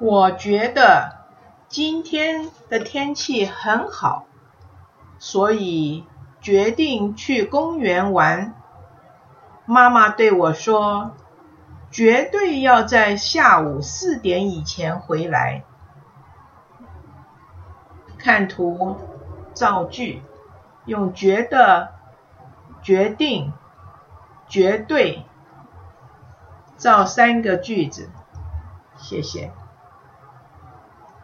我觉得今天的天气很好所以决定去公园玩。妈妈对我说绝对要在下午四点以前回来。看图造句用觉得决定绝对造三个句子。谢谢。